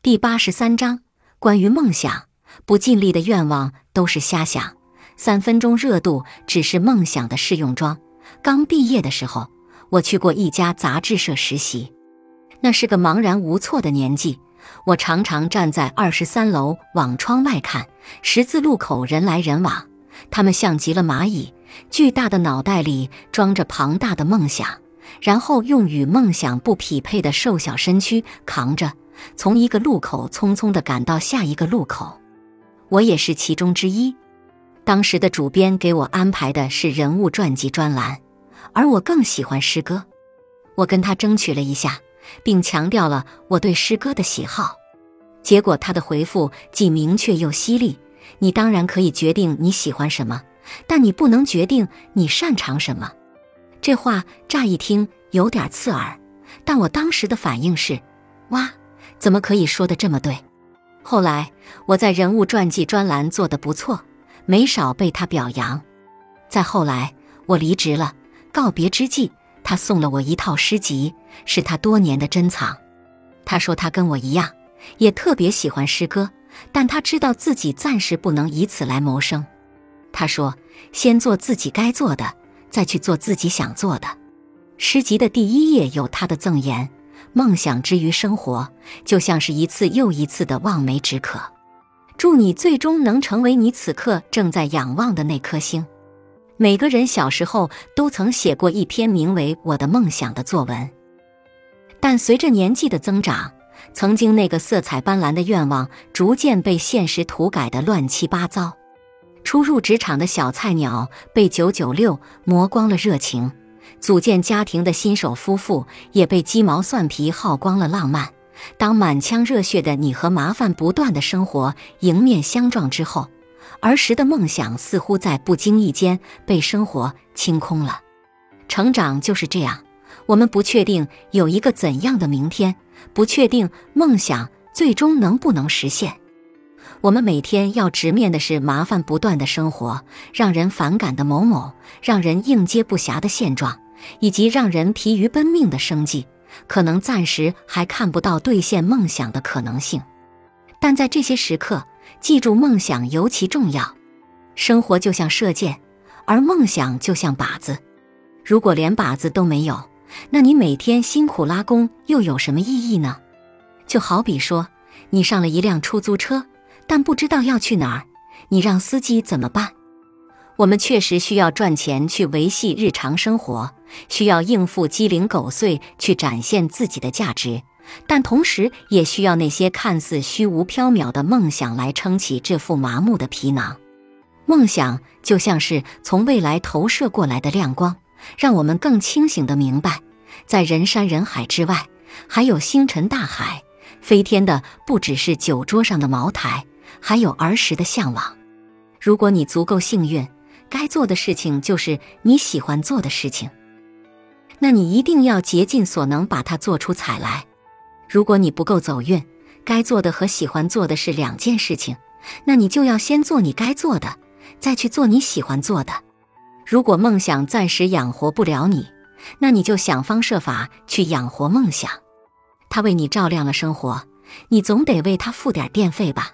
第八十三章关于梦想，不尽力的愿望都是瞎想。三分钟热度只是梦想的试用装。刚毕业的时候，我去过一家杂志社实习，那是个茫然无措的年纪。我常常站在二十三楼往窗外看，十字路口人来人往，他们像极了蚂蚁，巨大的脑袋里装着庞大的梦想，然后用与梦想不匹配的瘦小身躯扛着。从一个路口匆匆地赶到下一个路口，我也是其中之一。当时的主编给我安排的是人物传记专栏，而我更喜欢诗歌。我跟他争取了一下，并强调了我对诗歌的喜好。结果他的回复既明确又犀利：“你当然可以决定你喜欢什么，但你不能决定你擅长什么。”这话乍一听有点刺耳，但我当时的反应是：“哇！”怎么可以说的这么对？后来我在人物传记专栏做的不错，没少被他表扬。再后来我离职了，告别之际，他送了我一套诗集，是他多年的珍藏。他说他跟我一样，也特别喜欢诗歌，但他知道自己暂时不能以此来谋生。他说：“先做自己该做的，再去做自己想做的。”诗集的第一页有他的赠言。梦想之于生活，就像是一次又一次的望梅止渴。祝你最终能成为你此刻正在仰望的那颗星。每个人小时候都曾写过一篇名为《我的梦想》的作文，但随着年纪的增长，曾经那个色彩斑斓的愿望逐渐被现实涂改的乱七八糟。初入职场的小菜鸟被九九六磨光了热情。组建家庭的新手夫妇也被鸡毛蒜皮耗光了浪漫。当满腔热血的你和麻烦不断的生活迎面相撞之后，儿时的梦想似乎在不经意间被生活清空了。成长就是这样，我们不确定有一个怎样的明天，不确定梦想最终能不能实现。我们每天要直面的是麻烦不断的生活，让人反感的某某，让人应接不暇的现状。以及让人疲于奔命的生计，可能暂时还看不到兑现梦想的可能性，但在这些时刻，记住梦想尤其重要。生活就像射箭，而梦想就像靶子。如果连靶子都没有，那你每天辛苦拉弓又有什么意义呢？就好比说，你上了一辆出租车，但不知道要去哪儿，你让司机怎么办？我们确实需要赚钱去维系日常生活，需要应付鸡零狗碎去展现自己的价值，但同时也需要那些看似虚无缥缈的梦想来撑起这副麻木的皮囊。梦想就像是从未来投射过来的亮光，让我们更清醒地明白，在人山人海之外，还有星辰大海。飞天的不只是酒桌上的茅台，还有儿时的向往。如果你足够幸运。该做的事情就是你喜欢做的事情，那你一定要竭尽所能把它做出彩来。如果你不够走运，该做的和喜欢做的是两件事情，那你就要先做你该做的，再去做你喜欢做的。如果梦想暂时养活不了你，那你就想方设法去养活梦想。它为你照亮了生活，你总得为它付点电费吧。